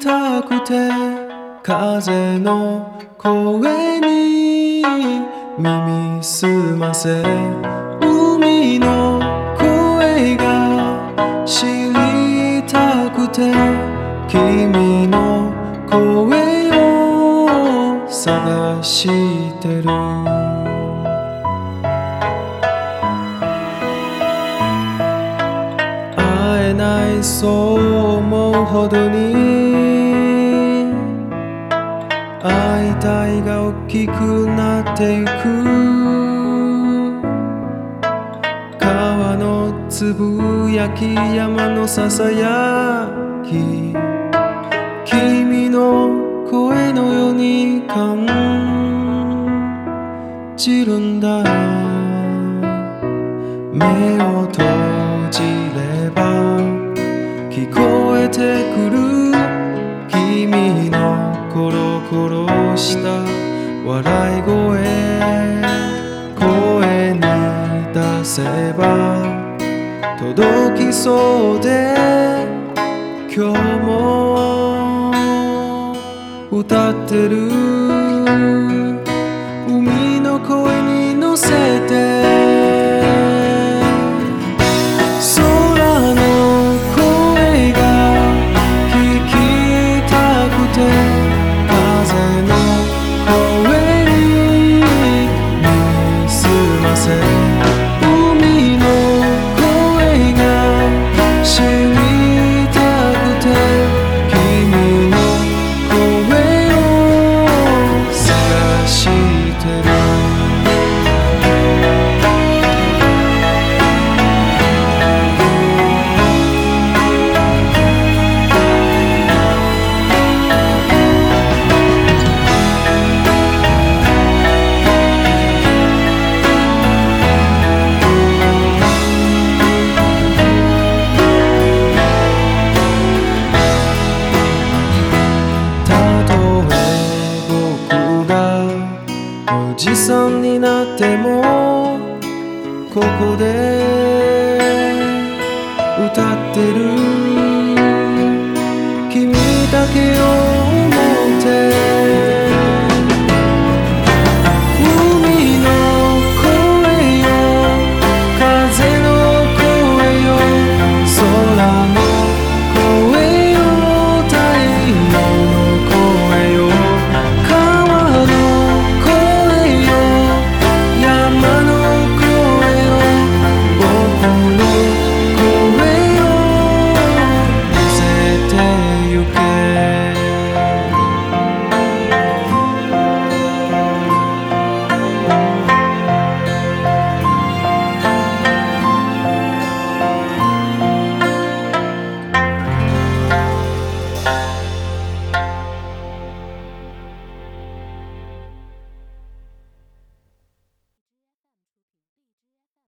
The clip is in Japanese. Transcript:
たくて風の声に耳すませ海の声が知りたくて君の声を探してる。会えないそう思うほどに会いたいが大きくなっていく。川のつぶやき山のささやき。君の声のように感。じるんだ。目を閉じ出せば届きそうで今日も歌ってる。海の声に乗せて空の声が聞きたくて風の声にすませおじさんになってもここで歌ってる。君だけを思って